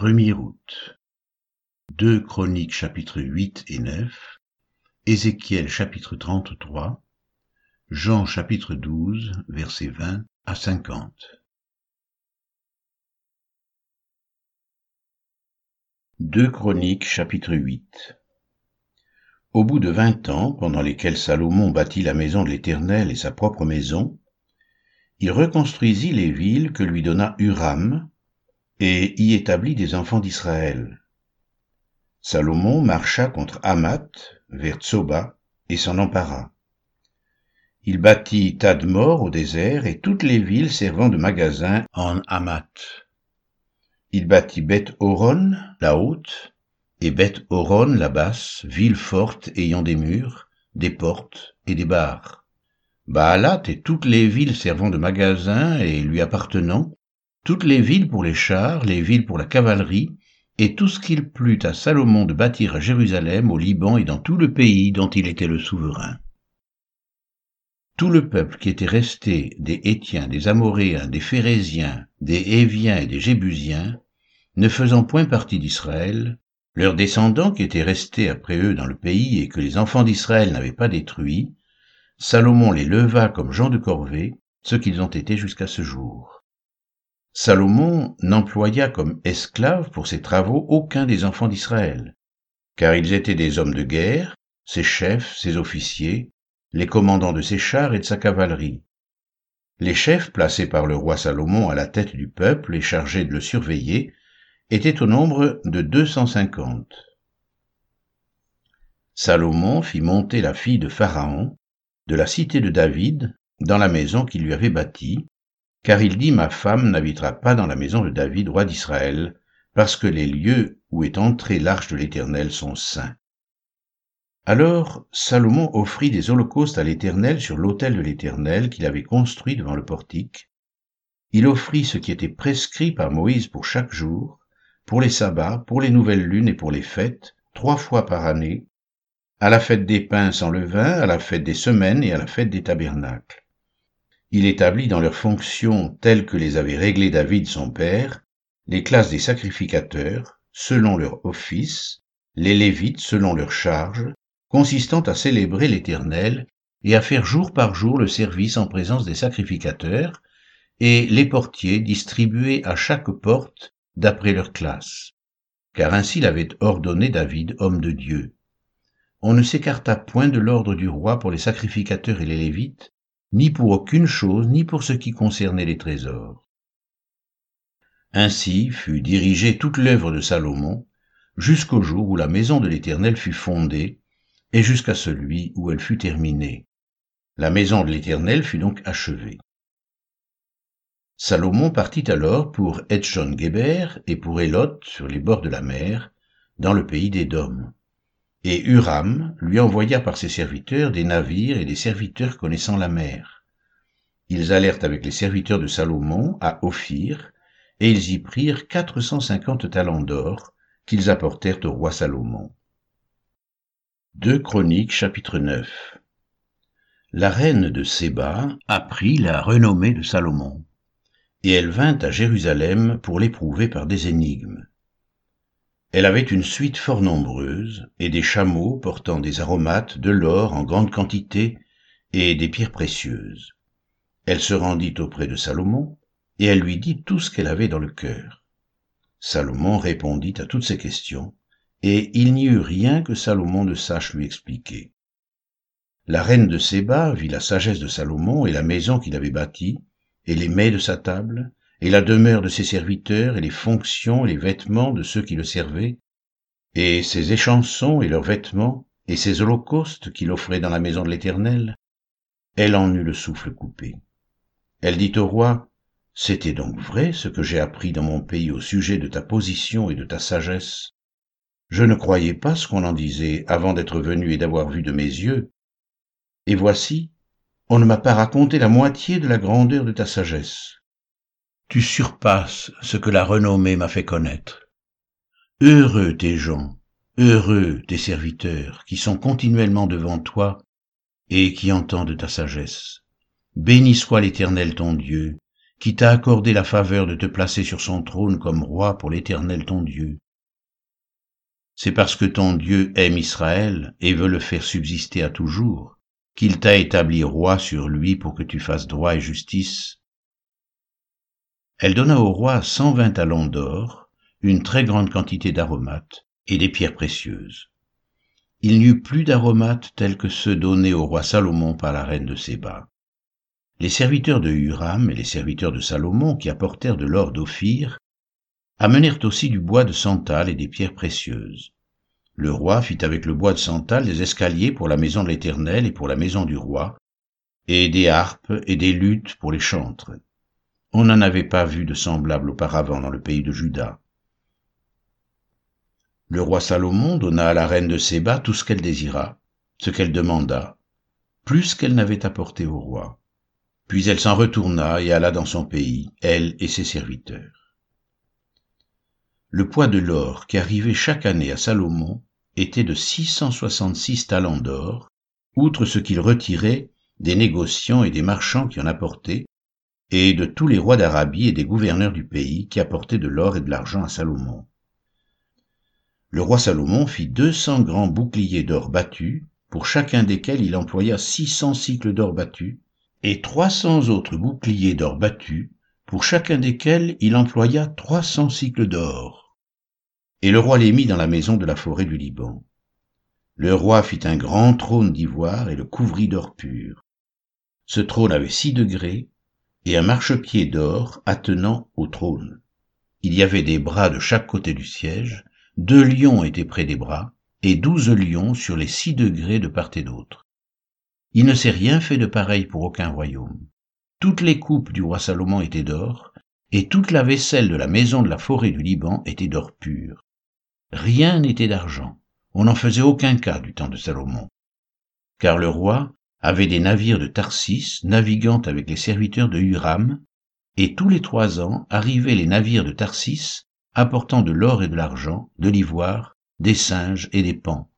1er août. 2 Chroniques chapitres 8 et 9, Ézéchiel chapitre 33, Jean chapitre 12 versets 20 à 50. Deux Chroniques chapitre 8 Au bout de vingt ans, pendant lesquels Salomon bâtit la maison de l'Éternel et sa propre maison, il reconstruisit les villes que lui donna Huram, et y établit des enfants d'Israël. Salomon marcha contre Hamath, vers Tsoba, et s'en empara. Il bâtit Tadmor au désert et toutes les villes servant de magasins en Hamath. Il bâtit Beth Horon, la haute, et Beth Horon, la basse, ville forte ayant des murs, des portes et des barres. Baalat et toutes les villes servant de magasins et lui appartenant, toutes les villes pour les chars, les villes pour la cavalerie, et tout ce qu'il plut à Salomon de bâtir à Jérusalem, au Liban et dans tout le pays dont il était le souverain. Tout le peuple qui était resté des Hétiens, des Amoréens, des Phérésiens, des Héviens et des Jébusiens, ne faisant point partie d'Israël, leurs descendants qui étaient restés après eux dans le pays et que les enfants d'Israël n'avaient pas détruits, Salomon les leva comme gens de corvée, ce qu'ils ont été jusqu'à ce jour. Salomon n'employa comme esclaves pour ses travaux aucun des enfants d'Israël, car ils étaient des hommes de guerre, ses chefs, ses officiers, les commandants de ses chars et de sa cavalerie. Les chefs placés par le roi Salomon à la tête du peuple et chargés de le surveiller étaient au nombre de deux cent cinquante. Salomon fit monter la fille de Pharaon, de la cité de David, dans la maison qu'il lui avait bâtie, car il dit, ma femme n'habitera pas dans la maison de David, roi d'Israël, parce que les lieux où est entrée l'arche de l'Éternel sont saints. Alors Salomon offrit des holocaustes à l'Éternel sur l'autel de l'Éternel qu'il avait construit devant le portique. Il offrit ce qui était prescrit par Moïse pour chaque jour, pour les sabbats, pour les nouvelles lunes et pour les fêtes, trois fois par année, à la fête des pains sans levain, à la fête des semaines et à la fête des tabernacles. Il établit dans leurs fonctions telles que les avait réglées David son père, les classes des sacrificateurs, selon leur office, les Lévites selon leur charge, consistant à célébrer l'Éternel et à faire jour par jour le service en présence des sacrificateurs, et les portiers distribués à chaque porte d'après leur classe. Car ainsi l'avait ordonné David, homme de Dieu. On ne s'écarta point de l'ordre du roi pour les sacrificateurs et les Lévites, ni pour aucune chose, ni pour ce qui concernait les trésors. Ainsi fut dirigée toute l'œuvre de Salomon, jusqu'au jour où la maison de l'Éternel fut fondée, et jusqu'à celui où elle fut terminée. La maison de l'Éternel fut donc achevée. Salomon partit alors pour Etchon-Geber et pour Elot sur les bords de la mer, dans le pays d'Édom. Et Huram lui envoya par ses serviteurs des navires et des serviteurs connaissant la mer. Ils allèrent avec les serviteurs de Salomon à Ophir, et ils y prirent quatre cent cinquante talents d'or qu'ils apportèrent au roi Salomon. Deux Chroniques chapitre 9 La reine de Séba apprit la renommée de Salomon, et elle vint à Jérusalem pour l'éprouver par des énigmes. Elle avait une suite fort nombreuse, et des chameaux portant des aromates, de l'or en grande quantité, et des pierres précieuses. Elle se rendit auprès de Salomon, et elle lui dit tout ce qu'elle avait dans le cœur. Salomon répondit à toutes ses questions, et il n'y eut rien que Salomon ne sache lui expliquer. La reine de Séba vit la sagesse de Salomon et la maison qu'il avait bâtie, et les mets de sa table, et la demeure de ses serviteurs, et les fonctions et les vêtements de ceux qui le servaient, et ses échansons et leurs vêtements, et ses holocaustes qu'il offrait dans la maison de l'Éternel, elle en eut le souffle coupé. Elle dit au roi, C'était donc vrai ce que j'ai appris dans mon pays au sujet de ta position et de ta sagesse. Je ne croyais pas ce qu'on en disait avant d'être venu et d'avoir vu de mes yeux. Et voici, on ne m'a pas raconté la moitié de la grandeur de ta sagesse tu surpasses ce que la renommée m'a fait connaître. Heureux tes gens, heureux tes serviteurs qui sont continuellement devant toi et qui entendent ta sagesse. Béni soit l'Éternel ton Dieu, qui t'a accordé la faveur de te placer sur son trône comme roi pour l'Éternel ton Dieu. C'est parce que ton Dieu aime Israël et veut le faire subsister à toujours, qu'il t'a établi roi sur lui pour que tu fasses droit et justice. Elle donna au roi cent vingt talents d'or, une très grande quantité d'aromates et des pierres précieuses. Il n'y eut plus d'aromates tels que ceux donnés au roi Salomon par la reine de Séba. Les serviteurs de Huram et les serviteurs de Salomon qui apportèrent de l'or d'Ophir amenèrent aussi du bois de santal et des pierres précieuses. Le roi fit avec le bois de santal des escaliers pour la maison de l'Éternel et pour la maison du roi, et des harpes et des luttes pour les chantres. On n'en avait pas vu de semblable auparavant dans le pays de Juda. Le roi Salomon donna à la reine de Séba tout ce qu'elle désira, ce qu'elle demanda, plus qu'elle n'avait apporté au roi. Puis elle s'en retourna et alla dans son pays, elle et ses serviteurs. Le poids de l'or qui arrivait chaque année à Salomon était de 666 talents d'or, outre ce qu'il retirait des négociants et des marchands qui en apportaient, et de tous les rois d'Arabie et des gouverneurs du pays qui apportaient de l'or et de l'argent à Salomon le roi Salomon fit deux cents grands boucliers d'or battus, pour chacun desquels il employa six cents cycles d'or battus, et trois cents autres boucliers d'or battus, pour chacun desquels il employa trois cents cycles d'or. Et le roi les mit dans la maison de la forêt du Liban. Le roi fit un grand trône d'ivoire et le couvrit d'or pur. Ce trône avait six degrés et un marchepied d'or attenant au trône. Il y avait des bras de chaque côté du siège, deux lions étaient près des bras, et douze lions sur les six degrés de part et d'autre. Il ne s'est rien fait de pareil pour aucun royaume. Toutes les coupes du roi Salomon étaient d'or, et toute la vaisselle de la maison de la forêt du Liban était d'or pur. Rien n'était d'argent. On n'en faisait aucun cas du temps de Salomon. Car le roi avait des navires de Tarsis naviguant avec les serviteurs de Huram, et tous les trois ans arrivaient les navires de Tarsis apportant de l'or et de l'argent, de l'ivoire, des singes et des pans.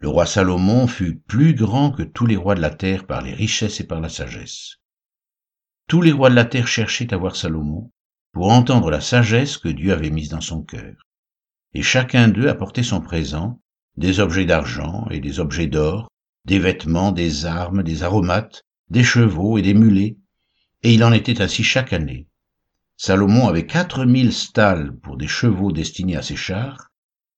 Le roi Salomon fut plus grand que tous les rois de la terre par les richesses et par la sagesse. Tous les rois de la terre cherchaient à voir Salomon pour entendre la sagesse que Dieu avait mise dans son cœur. Et chacun d'eux apportait son présent, des objets d'argent et des objets d'or, des vêtements, des armes, des aromates, des chevaux et des mulets, et il en était ainsi chaque année. Salomon avait quatre mille stalles pour des chevaux destinés à ses chars,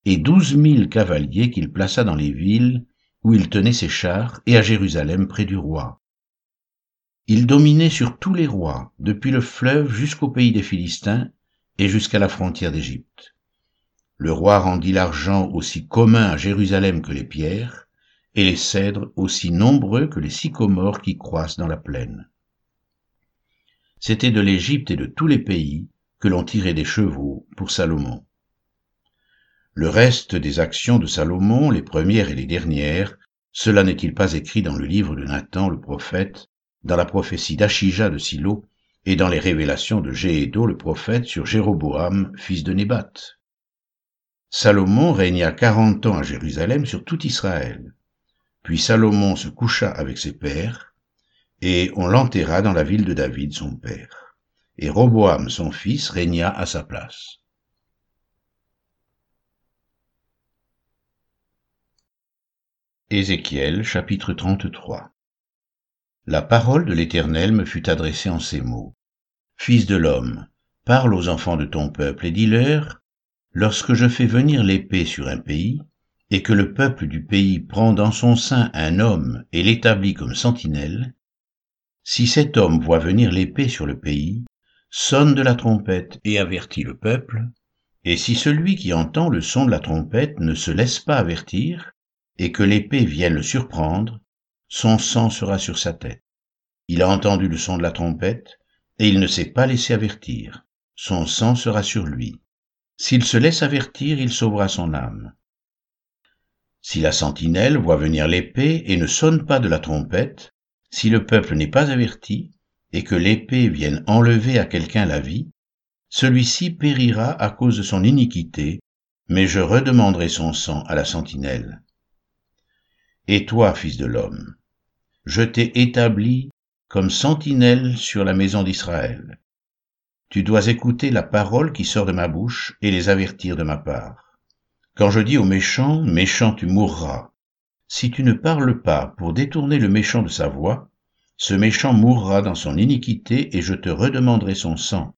et douze mille cavaliers qu'il plaça dans les villes où il tenait ses chars et à Jérusalem près du roi. Il dominait sur tous les rois, depuis le fleuve jusqu'au pays des Philistins et jusqu'à la frontière d'Égypte. Le roi rendit l'argent aussi commun à Jérusalem que les pierres, et les cèdres aussi nombreux que les sycomores qui croissent dans la plaine c'était de l'Égypte et de tous les pays que l'on tirait des chevaux pour Salomon. Le reste des actions de Salomon, les premières et les dernières, cela n'est-il pas écrit dans le livre de Nathan le prophète, dans la prophétie d'Achija de Silo, et dans les révélations de Jéhédo le prophète sur Jéroboam, fils de Nébat? Salomon régna quarante ans à Jérusalem sur tout Israël. Puis Salomon se coucha avec ses pères, et on l'enterra dans la ville de David, son père. Et Roboam, son fils, régna à sa place. Ézéchiel chapitre 33 La parole de l'Éternel me fut adressée en ces mots. Fils de l'homme, parle aux enfants de ton peuple et dis-leur, lorsque je fais venir l'épée sur un pays, et que le peuple du pays prend dans son sein un homme et l'établit comme sentinelle, si cet homme voit venir l'épée sur le pays, sonne de la trompette et avertit le peuple, et si celui qui entend le son de la trompette ne se laisse pas avertir, et que l'épée vienne le surprendre, son sang sera sur sa tête. Il a entendu le son de la trompette, et il ne s'est pas laissé avertir. Son sang sera sur lui. S'il se laisse avertir, il sauvera son âme. Si la sentinelle voit venir l'épée et ne sonne pas de la trompette, si le peuple n'est pas averti, et que l'épée vienne enlever à quelqu'un la vie, celui-ci périra à cause de son iniquité, mais je redemanderai son sang à la sentinelle. Et toi, fils de l'homme, je t'ai établi comme sentinelle sur la maison d'Israël. Tu dois écouter la parole qui sort de ma bouche et les avertir de ma part. Quand je dis au méchant, méchant tu mourras, si tu ne parles pas pour détourner le méchant de sa voie, ce méchant mourra dans son iniquité et je te redemanderai son sang.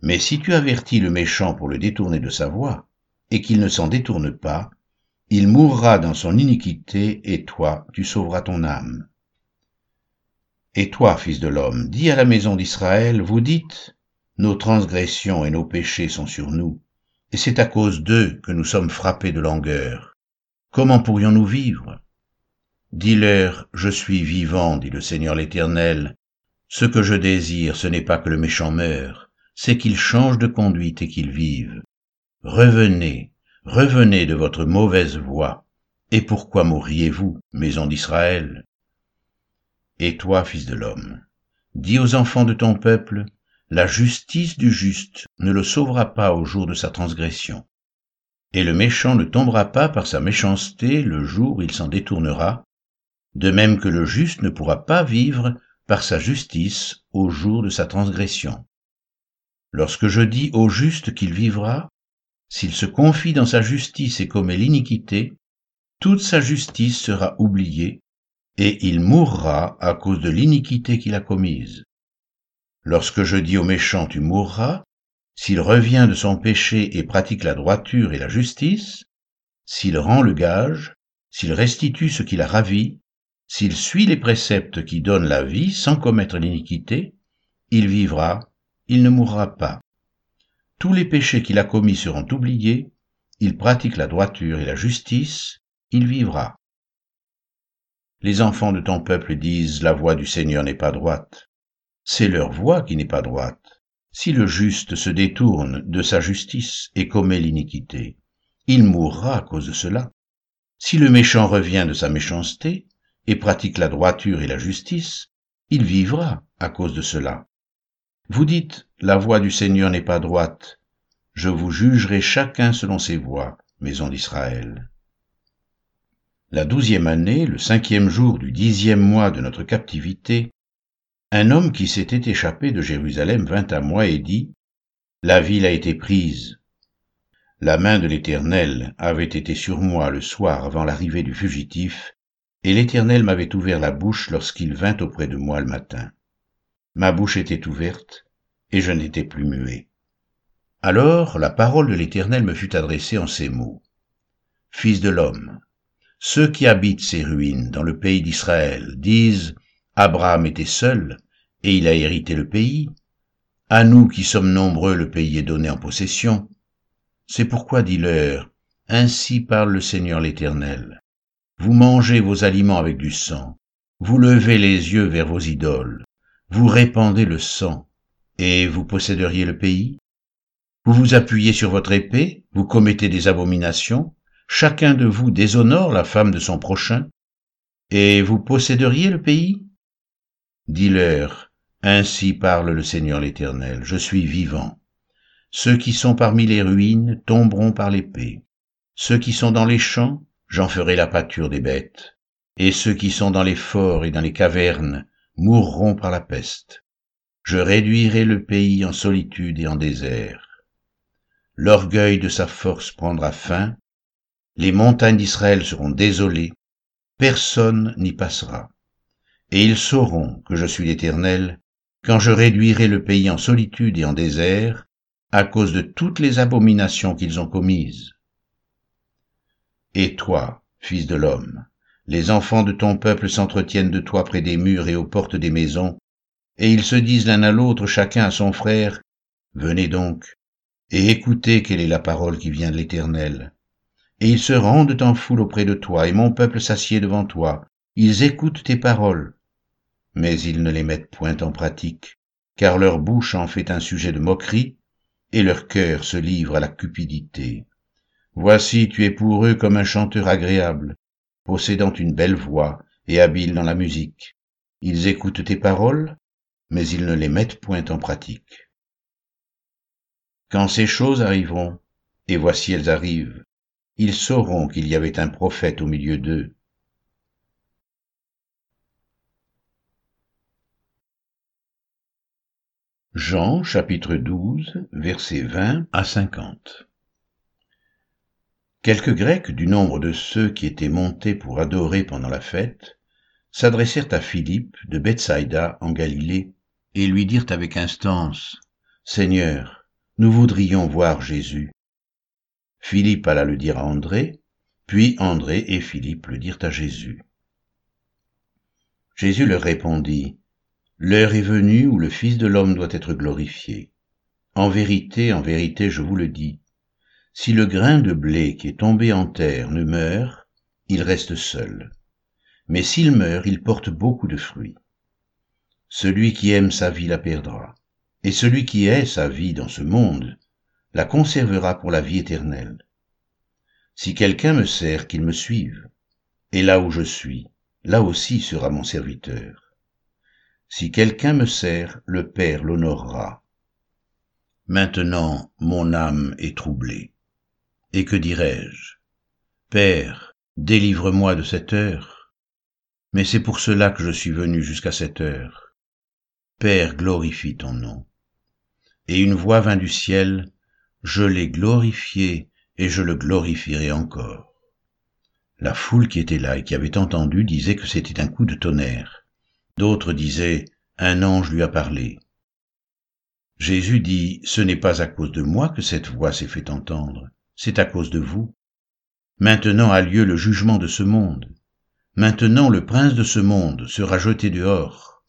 Mais si tu avertis le méchant pour le détourner de sa voie, et qu'il ne s'en détourne pas, il mourra dans son iniquité, et toi, tu sauveras ton âme. Et toi, fils de l'homme, dis à la maison d'Israël, vous dites, nos transgressions et nos péchés sont sur nous, et c'est à cause d'eux que nous sommes frappés de langueur. Comment pourrions-nous vivre? Dis-leur, je suis vivant, dit le Seigneur l'Éternel. Ce que je désire, ce n'est pas que le méchant meure, c'est qu'il change de conduite et qu'il vive. Revenez, revenez de votre mauvaise voie. Et pourquoi mourriez-vous, maison d'Israël? Et toi, fils de l'homme, dis aux enfants de ton peuple, la justice du juste ne le sauvera pas au jour de sa transgression. Et le méchant ne tombera pas par sa méchanceté le jour où il s'en détournera, de même que le juste ne pourra pas vivre par sa justice au jour de sa transgression. Lorsque je dis au juste qu'il vivra, s'il se confie dans sa justice et commet l'iniquité, toute sa justice sera oubliée, et il mourra à cause de l'iniquité qu'il a commise. Lorsque je dis au méchant tu mourras, s'il revient de son péché et pratique la droiture et la justice, s'il rend le gage, s'il restitue ce qu'il a ravi, s'il suit les préceptes qui donnent la vie sans commettre l'iniquité, il vivra, il ne mourra pas. Tous les péchés qu'il a commis seront oubliés, il pratique la droiture et la justice, il vivra. Les enfants de ton peuple disent, la voix du Seigneur n'est pas droite. C'est leur voix qui n'est pas droite. Si le juste se détourne de sa justice et commet l'iniquité, il mourra à cause de cela. Si le méchant revient de sa méchanceté, et pratique la droiture et la justice, il vivra à cause de cela. Vous dites, la voie du Seigneur n'est pas droite. Je vous jugerai chacun selon ses voies, maison d'Israël. La douzième année, le cinquième jour du dixième mois de notre captivité, un homme qui s'était échappé de Jérusalem vint à moi et dit, La ville a été prise. La main de l'Éternel avait été sur moi le soir avant l'arrivée du fugitif, et l'Éternel m'avait ouvert la bouche lorsqu'il vint auprès de moi le matin. Ma bouche était ouverte, et je n'étais plus muet. Alors la parole de l'Éternel me fut adressée en ces mots. Fils de l'homme, ceux qui habitent ces ruines dans le pays d'Israël disent, Abraham était seul, et il a hérité le pays. À nous qui sommes nombreux, le pays est donné en possession. C'est pourquoi, dis-leur, ainsi parle le Seigneur l'Éternel. Vous mangez vos aliments avec du sang, vous levez les yeux vers vos idoles, vous répandez le sang, et vous posséderiez le pays? Vous vous appuyez sur votre épée, vous commettez des abominations, chacun de vous déshonore la femme de son prochain, et vous posséderiez le pays? Dis-leur, ainsi parle le Seigneur l'Éternel, je suis vivant. Ceux qui sont parmi les ruines tomberont par l'épée. Ceux qui sont dans les champs j'en ferai la pâture des bêtes, et ceux qui sont dans les forts et dans les cavernes mourront par la peste. Je réduirai le pays en solitude et en désert. L'orgueil de sa force prendra fin, les montagnes d'Israël seront désolées, personne n'y passera. Et ils sauront que je suis l'Éternel, quand je réduirai le pays en solitude et en désert, à cause de toutes les abominations qu'ils ont commises. Et toi, fils de l'homme, les enfants de ton peuple s'entretiennent de toi près des murs et aux portes des maisons, et ils se disent l'un à l'autre, chacun à son frère, Venez donc, et écoutez quelle est la parole qui vient de l'Éternel. Et ils se rendent en foule auprès de toi, et mon peuple s'assied devant toi. Ils écoutent tes paroles, mais ils ne les mettent point en pratique, car leur bouche en fait un sujet de moquerie, et leur cœur se livre à la cupidité. Voici tu es pour eux comme un chanteur agréable, possédant une belle voix et habile dans la musique. Ils écoutent tes paroles, mais ils ne les mettent point en pratique. Quand ces choses arriveront, et voici elles arrivent, ils sauront qu'il y avait un prophète au milieu d'eux. Jean chapitre 12 versets 20 à 50 Quelques Grecs du nombre de ceux qui étaient montés pour adorer pendant la fête s'adressèrent à Philippe de Bethsaïda en Galilée et lui dirent avec instance Seigneur, nous voudrions voir Jésus. Philippe alla le dire à André, puis André et Philippe le dirent à Jésus. Jésus leur répondit, L'heure est venue où le Fils de l'homme doit être glorifié. En vérité, en vérité, je vous le dis, si le grain de blé qui est tombé en terre ne meurt, il reste seul. Mais s'il meurt, il porte beaucoup de fruits. Celui qui aime sa vie la perdra, et celui qui est sa vie dans ce monde la conservera pour la vie éternelle. Si quelqu'un me sert, qu'il me suive, et là où je suis, là aussi sera mon serviteur. Si quelqu'un me sert, le Père l'honorera. Maintenant mon âme est troublée. Et que dirais-je? Père, délivre-moi de cette heure. Mais c'est pour cela que je suis venu jusqu'à cette heure. Père, glorifie ton nom. Et une voix vint du ciel, Je l'ai glorifié et je le glorifierai encore. La foule qui était là et qui avait entendu disait que c'était un coup de tonnerre. D'autres disaient, un ange lui a parlé. Jésus dit, ce n'est pas à cause de moi que cette voix s'est fait entendre, c'est à cause de vous. Maintenant a lieu le jugement de ce monde. Maintenant le prince de ce monde sera jeté dehors.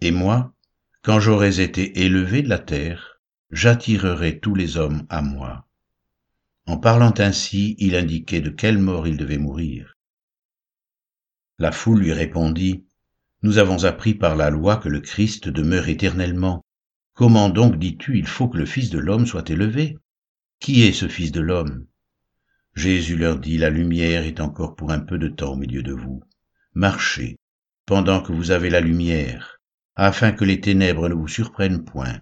Et moi, quand j'aurais été élevé de la terre, j'attirerai tous les hommes à moi. En parlant ainsi, il indiquait de quelle mort il devait mourir. La foule lui répondit, nous avons appris par la loi que le Christ demeure éternellement. Comment donc dis-tu il faut que le Fils de l'homme soit élevé? Qui est ce Fils de l'homme? Jésus leur dit, la lumière est encore pour un peu de temps au milieu de vous. Marchez, pendant que vous avez la lumière, afin que les ténèbres ne vous surprennent point.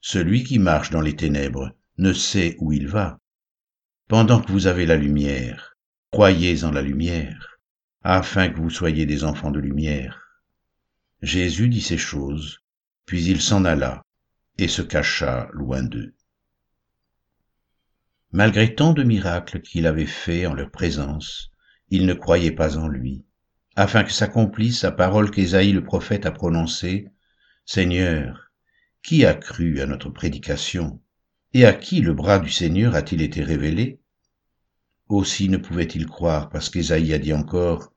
Celui qui marche dans les ténèbres ne sait où il va. Pendant que vous avez la lumière, croyez en la lumière, afin que vous soyez des enfants de lumière. Jésus dit ces choses, puis il s'en alla et se cacha loin d'eux. Malgré tant de miracles qu'il avait faits en leur présence, ils ne croyaient pas en lui, afin que s'accomplisse la parole qu'Ésaïe le prophète a prononcée, Seigneur, qui a cru à notre prédication, et à qui le bras du Seigneur a-t-il été révélé? Aussi ne pouvaient-ils croire, parce qu'Ésaïe a dit encore,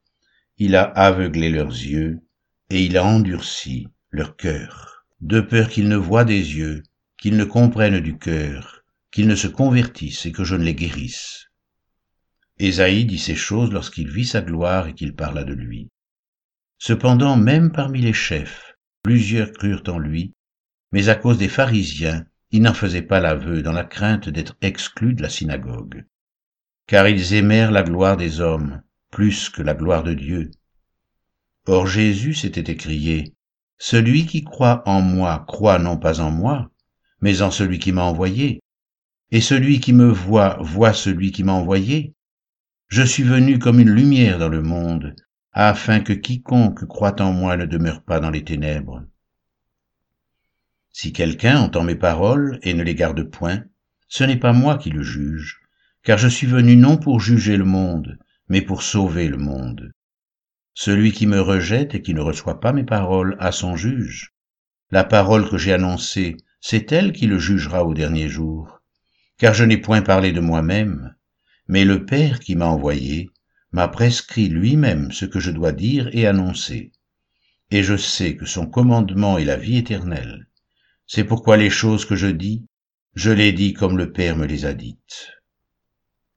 Il a aveuglé leurs yeux, et il a endurci leur cœur, de peur qu'ils ne voient des yeux, qu'ils ne comprennent du cœur, qu'ils ne se convertissent et que je ne les guérisse. Ésaïe dit ces choses lorsqu'il vit sa gloire et qu'il parla de lui. Cependant, même parmi les chefs, plusieurs crurent en lui, mais à cause des pharisiens, ils n'en faisaient pas l'aveu dans la crainte d'être exclus de la synagogue. Car ils aimèrent la gloire des hommes plus que la gloire de Dieu, Or Jésus s'était écrié, Celui qui croit en moi croit non pas en moi, mais en celui qui m'a envoyé. Et celui qui me voit voit celui qui m'a envoyé. Je suis venu comme une lumière dans le monde, afin que quiconque croit en moi ne demeure pas dans les ténèbres. Si quelqu'un entend mes paroles et ne les garde point, ce n'est pas moi qui le juge, car je suis venu non pour juger le monde, mais pour sauver le monde. Celui qui me rejette et qui ne reçoit pas mes paroles a son juge. La parole que j'ai annoncée, c'est elle qui le jugera au dernier jour. Car je n'ai point parlé de moi-même, mais le Père qui m'a envoyé m'a prescrit lui-même ce que je dois dire et annoncer. Et je sais que son commandement est la vie éternelle. C'est pourquoi les choses que je dis, je les dis comme le Père me les a dites.